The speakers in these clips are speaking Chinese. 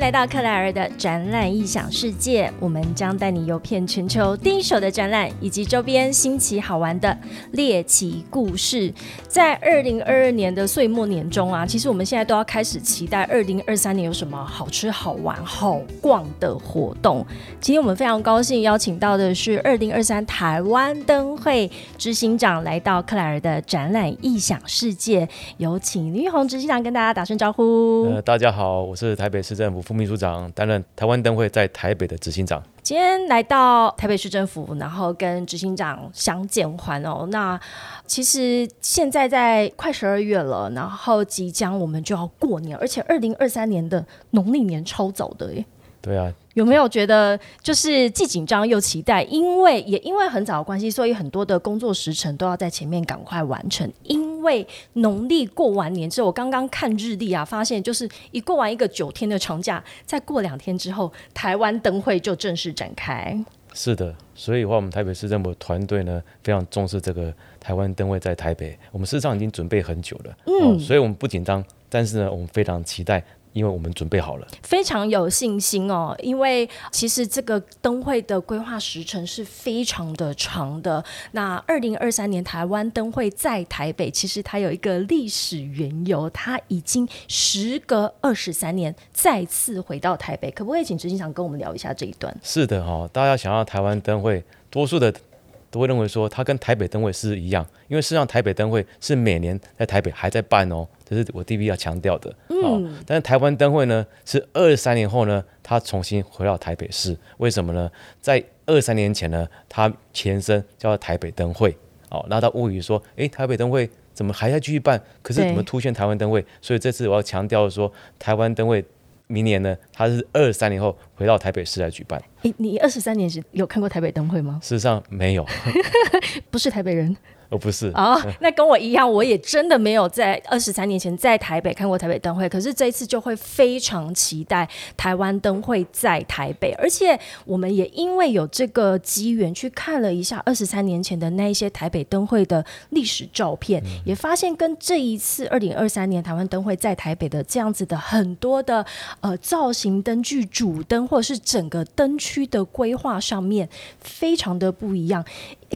来到克莱尔的展览异想世界，我们将带你游遍全球第一手的展览以及周边新奇好玩的猎奇故事。在二零二二年的岁末年中啊，其实我们现在都要开始期待二零二三年有什么好吃、好玩、好逛的活动。今天我们非常高兴邀请到的是二零二三台湾灯会执行长来到克莱尔的展览异想世界，有请林玉红执行长跟大家打声招呼。呃，大家好，我是台北市政府副秘书长，担任台湾灯会在台北的执行长。今天来到台北市政府，然后跟执行长相见欢哦。那其实现在在快十二月了，然后即将我们就要过年，而且二零二三年的农历年超早的耶。对啊，有没有觉得就是既紧张又期待？因为也因为很早的关系，所以很多的工作时程都要在前面赶快完成。因为农历过完年之后，我刚刚看日历啊，发现就是一过完一个九天的长假，再过两天之后，台湾灯会就正式展开。是的，所以的话，我们台北市政府团队呢非常重视这个台湾灯会在台北。我们事实上已经准备很久了，嗯，所以我们不紧张，但是呢，我们非常期待。因为我们准备好了，非常有信心哦。因为其实这个灯会的规划时程是非常的长的。那二零二三年台湾灯会在台北，其实它有一个历史缘由，它已经时隔二十三年再次回到台北。可不可以请执行长跟我们聊一下这一段？是的哈，大家想要台湾灯会，多数的都会认为说它跟台北灯会是一样，因为事实上台北灯会是每年在台北还在办哦。这是我第一要强调的，嗯，但是台湾灯会呢，是二三年后呢，它重新回到台北市，为什么呢？在二三年前呢，它前身叫台北灯会，哦，那他误以说，诶，台北灯会怎么还在继续办？可是怎么突现台湾灯会？所以这次我要强调说，台湾灯会明年呢，他是二三年后回到台北市来举办。你你二十三年时有看过台北灯会吗？事实上没有，不是台北人。哦，不是。啊，那跟我一样，我也真的没有在二十三年前在台北看过台北灯会，可是这一次就会非常期待台湾灯会在台北，而且我们也因为有这个机缘去看了一下二十三年前的那一些台北灯会的历史照片，也发现跟这一次二零二三年台湾灯会在台北的这样子的很多的呃造型灯具、主灯或者是整个灯区的规划上面非常的不一样。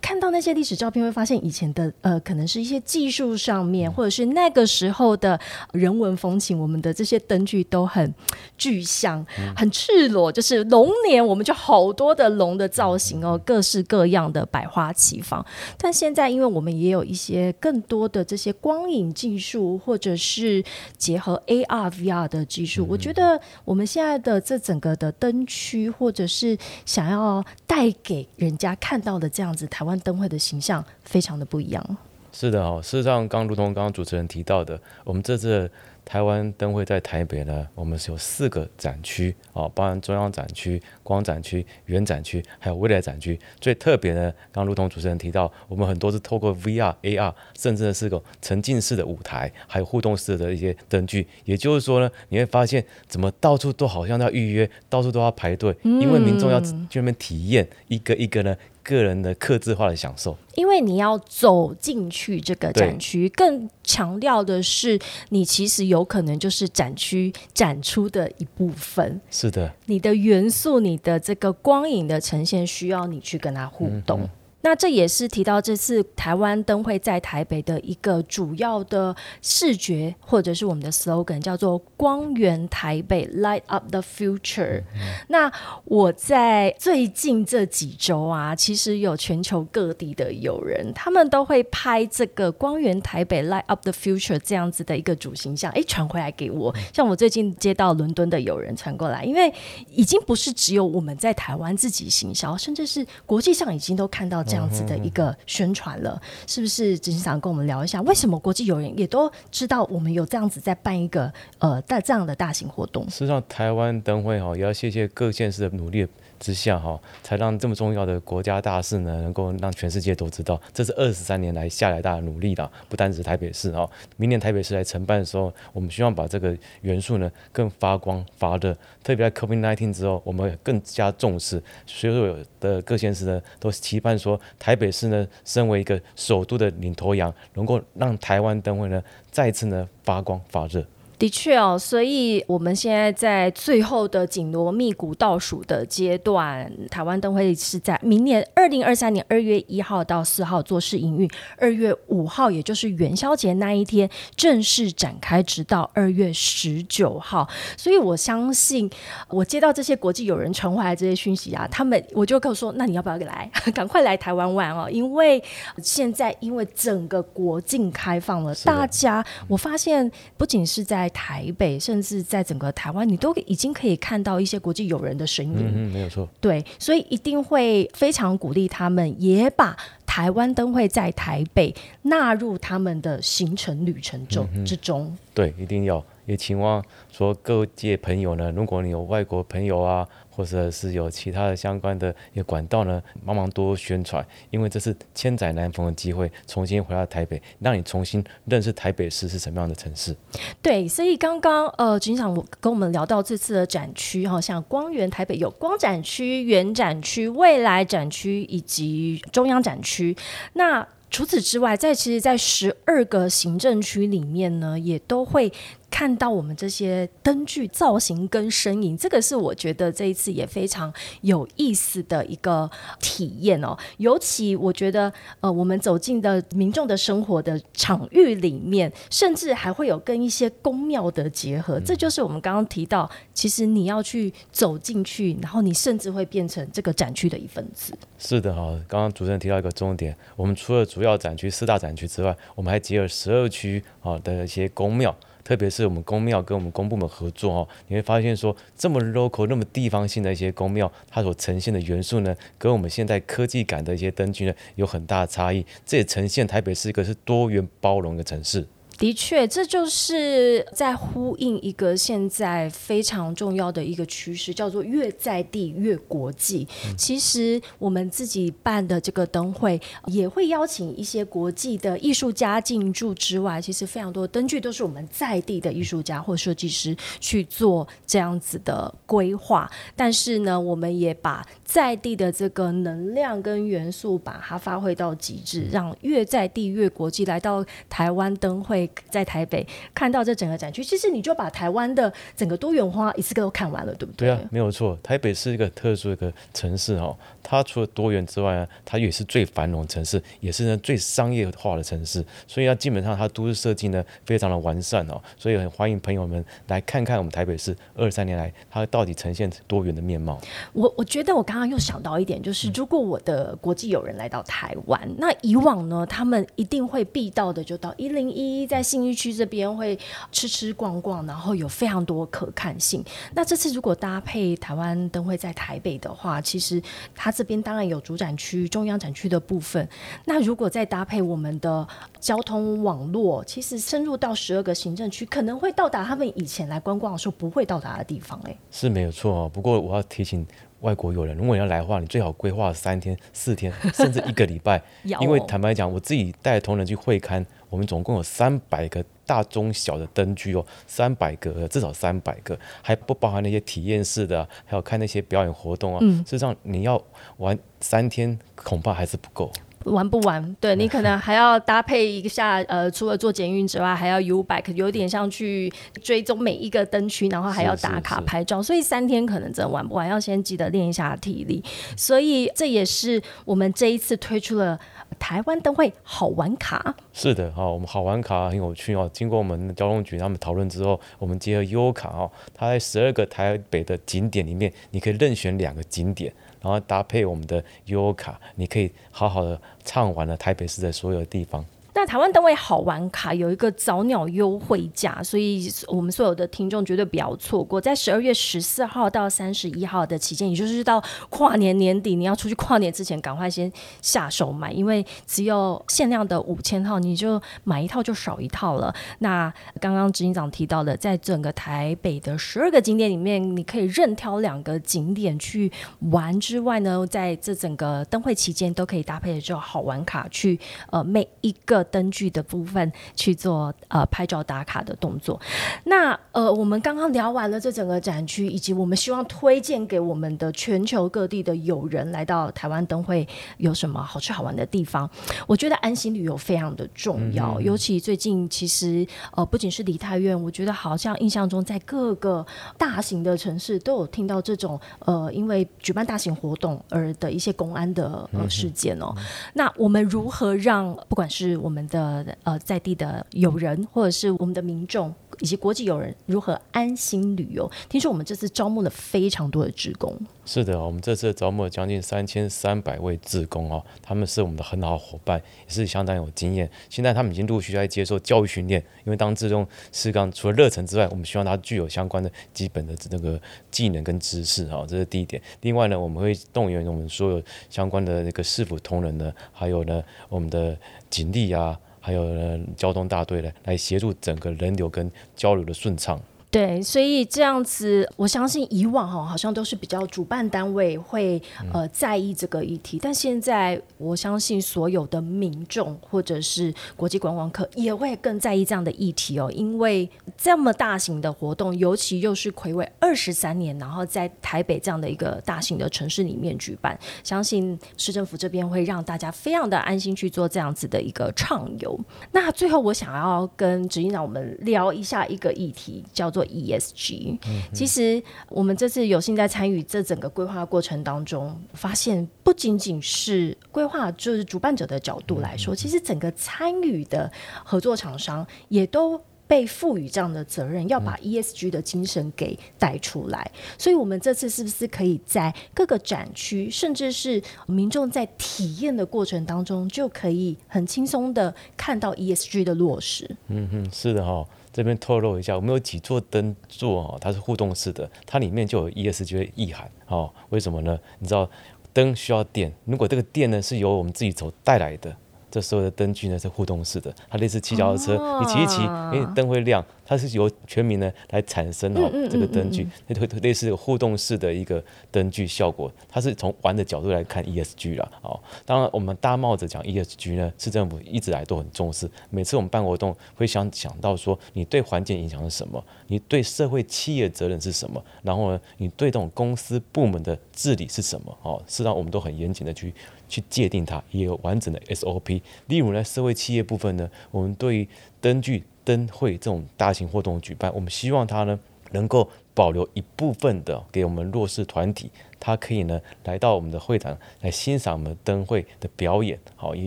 看到那些历史照片，会发现以前的呃，可能是一些技术上面，或者是那个时候的人文风情，我们的这些灯具都很具象、很赤裸。就是龙年，我们就好多的龙的造型哦，各式各样的百花齐放。但现在，因为我们也有一些更多的这些光影技术，或者是结合 AR、VR 的技术，我觉得我们现在的这整个的灯区，或者是想要带给人家看到的这样子台。台湾灯会的形象非常的不一样。是的哦，事实上，刚如同刚刚主持人提到的，我们这次台湾灯会在台北呢，我们是有四个展区哦，包含中央展区、光展区、原展区，还有未来展区。最特别呢，刚如同主持人提到，我们很多是透过 VR、AR，甚至是个沉浸式的舞台，还有互动式的一些灯具。也就是说呢，你会发现怎么到处都好像要预约，到处都要排队，因为民众要去那边体验一个一个呢。个人的克制化的享受，因为你要走进去这个展区，更强调的是，你其实有可能就是展区展出的一部分。是的，你的元素，你的这个光影的呈现，需要你去跟它互动。那这也是提到这次台湾灯会在台北的一个主要的视觉，或者是我们的 slogan，叫做“光源台北 Light Up the Future”。那我在最近这几周啊，其实有全球各地的友人，他们都会拍这个“光源台北 Light Up the Future” 这样子的一个主形象，哎，传回来给我。像我最近接到伦敦的友人传过来，因为已经不是只有我们在台湾自己行销，甚至是国际上已经都看到。这样子的一个宣传了，是不是？执行长跟我们聊一下，为什么国际友人也都知道我们有这样子在办一个呃大这样的大型活动？实际上，台湾灯会哈也要谢谢各县市的努力。之下哈，才让这么重要的国家大事呢，能够让全世界都知道。这是二十三年来下来大的努力的，不单指台北市哈。明年台北市来承办的时候，我们希望把这个元素呢更发光发热。特别在 COVID-19 之后，我们更加重视，所有的各县市呢都期盼说，台北市呢身为一个首都的领头羊，能够让台湾灯会呢再次呢发光发热。的确哦，所以我们现在在最后的紧锣密鼓倒数的阶段，台湾灯会是在明年二零二三年二月一号到四号做试营运，二月五号也就是元宵节那一天正式展开，直到二月十九号。所以我相信，我接到这些国际友人传回来这些讯息啊，他们我就跟我说，那你要不要来，赶快来台湾玩哦？因为现在因为整个国境开放了，大家我发现不仅是在台北，甚至在整个台湾，你都已经可以看到一些国际友人的身影。嗯，没有错。对，所以一定会非常鼓励他们，也把台湾灯会在台北纳入他们的行程旅程中之中。对，一定要。也期望说各界朋友呢，如果你有外国朋友啊。或者是有其他的相关的一个管道呢，帮忙多宣传，因为这是千载难逢的机会，重新回到台北，让你重新认识台北市是什么样的城市。对，所以刚刚呃，局长跟我们聊到这次的展区哈，像光源台北有光展区、原展区、未来展区以及中央展区，那。除此之外，在其实，在十二个行政区里面呢，也都会看到我们这些灯具造型跟身影。这个是我觉得这一次也非常有意思的一个体验哦。尤其我觉得，呃，我们走进的民众的生活的场域里面，甚至还会有跟一些宫庙的结合。这就是我们刚刚提到，其实你要去走进去，然后你甚至会变成这个展区的一份子。是的哈，刚刚主持人提到一个重点，我们除了主要展区四大展区之外，我们还结合十二区啊的一些宫庙，特别是我们公庙跟我们公部门合作哦，你会发现说这么 local 那么地方性的一些公庙，它所呈现的元素呢，跟我们现在科技感的一些灯具呢有很大的差异，这也呈现台北是一个是多元包容的城市。的确，这就是在呼应一个现在非常重要的一个趋势，叫做越在地越国际。其实我们自己办的这个灯会，也会邀请一些国际的艺术家进驻之外，其实非常多灯具都是我们在地的艺术家或设计师去做这样子的规划。但是呢，我们也把在地的这个能量跟元素，把它发挥到极致，让越在地越国际来到台湾灯会。在台北看到这整个展区，其实你就把台湾的整个多元化一次都看完了，对不对？对啊，没有错。台北是一个特殊的一个城市哦，它除了多元之外呢，它也是最繁荣城市，也是呢最商业化的城市。所以它基本上它都市设计呢非常的完善哦，所以很欢迎朋友们来看看我们台北市二三年来它到底呈现多元的面貌。我我觉得我刚刚又想到一点，就是如果我的国际友人来到台湾，那以往呢他们一定会必到的就到一零一在。信义区这边会吃吃逛逛，然后有非常多可看性。那这次如果搭配台湾灯会在台北的话，其实它这边当然有主展区、中央展区的部分。那如果再搭配我们的交通网络，其实深入到十二个行政区，可能会到达他们以前来观光的时候不会到达的地方。哎，是没有错哦。不过我要提醒。外国友人，如果你要来的话，你最好规划三天、四天，甚至一个礼拜。因为坦白讲，我自己带同仁去会勘，我们总共有三百个大、中、小的灯具哦，三百个，至少三百个，还不包含那些体验式的，还有看那些表演活动啊。事实上，你要玩三天，恐怕还是不够。玩不完？对你可能还要搭配一下，呃，除了做捷运之外，还要 U bike，有点像去追踪每一个灯区，然后还要打卡拍照，所以三天可能真的玩不完，要先记得练一下体力。所以这也是我们这一次推出了台湾灯会好玩卡。是的，哈，我们好玩卡很有趣哦。经过我们交通局他们讨论之后，我们结合 U 卡哦，它在十二个台北的景点里面，你可以任选两个景点。然后搭配我们的优卡，你可以好好的畅玩了台北市的所有地方。那台湾灯会好玩卡有一个早鸟优惠价，所以我们所有的听众绝对不要错过。在十二月十四号到三十一号的期间，也就是到跨年年底，你要出去跨年之前，赶快先下手买，因为只有限量的五千套，你就买一套就少一套了。那刚刚执行长提到的，在整个台北的十二个景点里面，你可以任挑两个景点去玩之外呢，在这整个灯会期间都可以搭配着好玩卡去，呃，每一个。着灯具的部分去做呃拍照打卡的动作。那呃，我们刚刚聊完了这整个展区，以及我们希望推荐给我们的全球各地的友人来到台湾灯会有什么好吃好玩的地方。我觉得安心旅游非常的重要，尤其最近其实呃不仅是梨泰院，我觉得好像印象中在各个大型的城市都有听到这种呃因为举办大型活动而的一些公安的呃事件哦。那我们如何让不管是我们我们的呃在地的友人，或者是我们的民众？以及国际友人如何安心旅游？听说我们这次招募了非常多的职工。是的，我们这次招募了将近三千三百位职工哦，他们是我们的很好的伙伴，也是相当有经验。现在他们已经陆续在接受教育训练，因为当自动四岗除了热忱之外，我们希望他具有相关的基本的这个技能跟知识哈，这是第一点。另外呢，我们会动员我们所有相关的那个市府同仁呢，还有呢我们的警力啊。还有交通大队呢，来协助整个人流跟交流的顺畅。对，所以这样子，我相信以往哈好像都是比较主办单位会呃在意这个议题，但现在我相信所有的民众或者是国际观光客也会更在意这样的议题哦，因为这么大型的活动，尤其又是魁违二十三年，然后在台北这样的一个大型的城市里面举办，相信市政府这边会让大家非常的安心去做这样子的一个畅游。那最后我想要跟执行长我们聊一下一个议题，叫做。ESG，其实我们这次有幸在参与这整个规划过程当中，发现不仅仅是规划，就是主办者的角度来说，其实整个参与的合作厂商也都被赋予这样的责任，要把 ESG 的精神给带出来。所以，我们这次是不是可以在各个展区，甚至是民众在体验的过程当中，就可以很轻松的看到 ESG 的落实？嗯哼，是的哈。这边透露一下，我们有几座灯座哦，它是互动式的，它里面就有 ESG 的意涵哦。为什么呢？你知道灯需要电，如果这个电呢是由我们自己走带来的。这所有的灯具呢是互动式的，它类似骑脚踏车，你骑一骑，哎，灯会亮。它是由全民呢来产生哦这个灯具，类类似互动式的一个灯具效果。它是从玩的角度来看 ESG 了哦。当然，我们大帽子讲 ESG 呢，市政府一直来都很重视。每次我们办活动会想想到说，你对环境影响是什么？你对社会企业责任是什么？然后呢，你对这种公司部门的治理是什么？哦，事实上我们都很严谨的去。去界定它，也有完整的 SOP。例如呢，社会企业部分呢，我们对于灯具灯会这种大型活动举办，我们希望它呢能够保留一部分的给我们弱势团体，它可以呢来到我们的会场来欣赏我们灯会的表演，好，也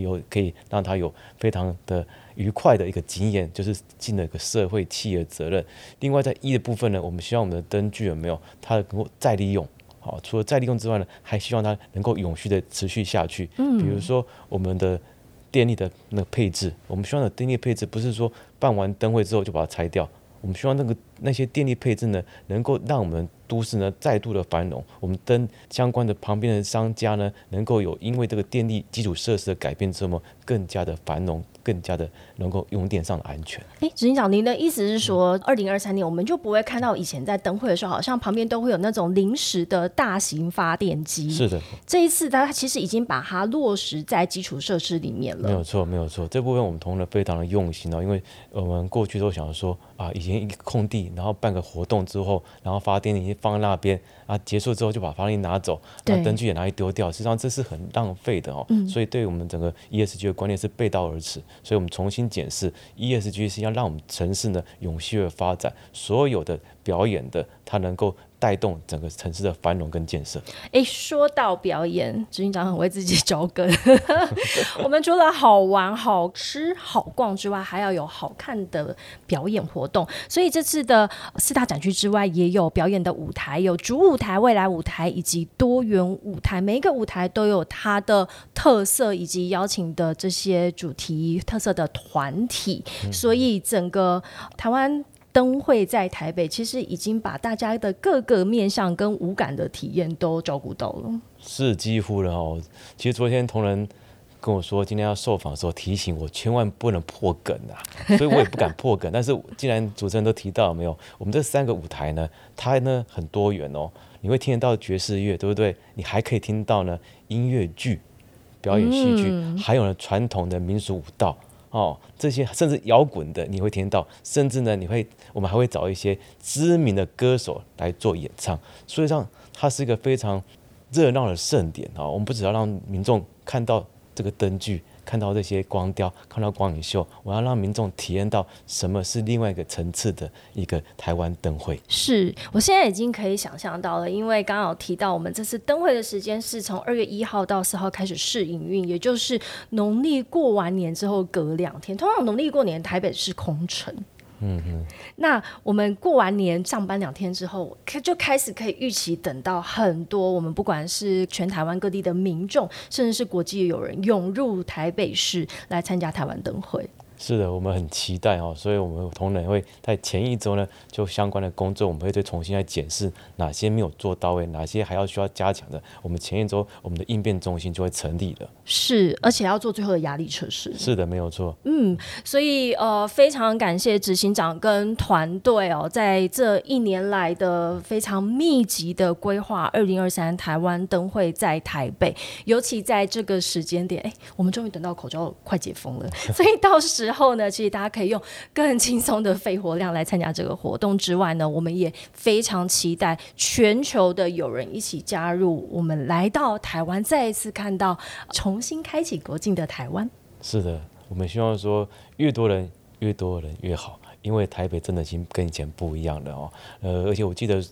有可以让他有非常的愉快的一个经验，就是尽了一个社会企业责任。另外在一的部分呢，我们希望我们的灯具有没有它能够再利用。好，除了再利用之外呢，还希望它能够永续的持续下去。嗯，比如说我们的电力的那个配置，我们希望的电力配置不是说办完灯会之后就把它拆掉，我们希望那个那些电力配置呢，能够让我们都市呢再度的繁荣。我们灯相关的旁边的商家呢，能够有因为这个电力基础设施的改变之后，更加的繁荣。更加的能够用电上的安全。哎，执行长，您的意思是说，二零二三年我们就不会看到以前在灯会的时候，好像旁边都会有那种临时的大型发电机。是的，这一次它其实已经把它落实在基础设施里面了。没有错，没有错，这部分我们同仁非常的用心哦，因为我们过去都想说啊，以前一个空地，然后办个活动之后，然后发电机放在那边啊，结束之后就把发电机拿走，那灯具也拿去丢掉，实际上这是很浪费的哦。嗯。所以对我们整个 ESG 的观念是背道而驰。所以我们重新检视 ESG 是要让我们城市呢永续的发展，所有的表演的它能够。带动整个城市的繁荣跟建设。哎，说到表演，执行长很为自己找梗。我们除了好玩、好吃、好逛之外，还要有好看的表演活动。所以这次的四大展区之外，也有表演的舞台，有主舞台、未来舞台以及多元舞台。每一个舞台都有它的特色，以及邀请的这些主题特色的团体。所以整个台湾。灯会在台北，其实已经把大家的各个面向跟无感的体验都照顾到了。是几乎了哦。其实昨天同仁跟我说，今天要受访的时候提醒我，千万不能破梗啊，所以我也不敢破梗。但是既然主持人都提到没有，我们这三个舞台呢，它呢很多元哦。你会听得到爵士乐，对不对？你还可以听到呢音乐剧、表演戏剧，还有呢传统的民俗舞蹈。哦，这些甚至摇滚的你会听到，甚至呢你会我们还会找一些知名的歌手来做演唱，所以上它是一个非常热闹的盛典啊！我们不只要让民众看到这个灯具。看到这些光雕，看到光影秀，我要让民众体验到什么是另外一个层次的一个台湾灯会。是我现在已经可以想象到了，因为刚刚有提到，我们这次灯会的时间是从二月一号到四号开始试营运，也就是农历过完年之后隔两天。通常农历过年台北是空城。嗯哼，那我们过完年上班两天之后，开就开始可以预期等到很多我们不管是全台湾各地的民众，甚至是国际友人涌入台北市来参加台湾灯会。是的，我们很期待哦，所以我们同仁会在前一周呢，就相关的工作，我们会再重新来检视哪些没有做到位，哪些还要需要加强的。我们前一周我们的应变中心就会成立了。是，而且要做最后的压力测试。是的，没有错。嗯，所以呃，非常感谢执行长跟团队哦，在这一年来的非常密集的规划，二零二三台湾灯会在台北，尤其在这个时间点，哎，我们终于等到口罩快解封了，所以到时。之后呢，其实大家可以用更轻松的肺活量来参加这个活动。之外呢，我们也非常期待全球的友人一起加入，我们来到台湾，再一次看到重新开启国境的台湾。是的，我们希望说越多人越多人越好，因为台北真的已经跟以前不一样了哦。呃，而且我记得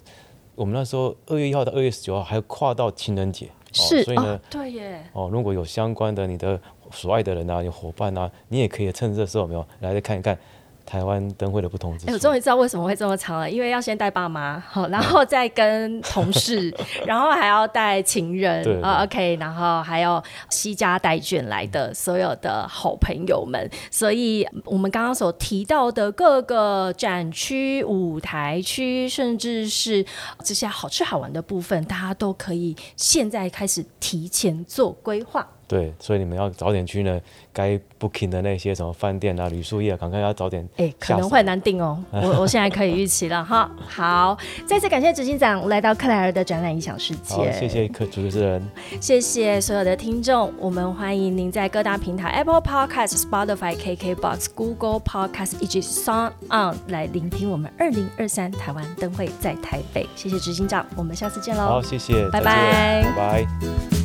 我们那时候二月一号到二月十九号还跨到情人节，是，所以呢，对耶。哦，如果有相关的你的。所爱的人啊，有伙伴啊，你也可以趁这时候没有来再看一看。台湾灯会的不同之处。我终于知道为什么会这么长了，因为要先带爸妈，好，然后再跟同事，然后还要带情人啊，OK，然后还有西家带眷来的所有的好朋友们。所以，我们刚刚所提到的各个展区、舞台区，甚至是这些好吃好玩的部分，大家都可以现在开始提前做规划。对，所以你们要早点去呢。该 booking 的那些什么饭店啊、旅宿业，赶快要早点。哎，可能会难定哦。我我现在可以预期了哈。好，再次感谢执行长来到克莱尔的展览一小世界。谢谢客主持人。谢谢所有的听众，我们欢迎您在各大平台 Apple Podcast、Spotify、KKBox、Google Podcast 以及 Sound On 来聆听我们二零二三台湾灯会在台北。谢谢执行长，我们下次见喽。好，谢谢，拜拜，拜拜。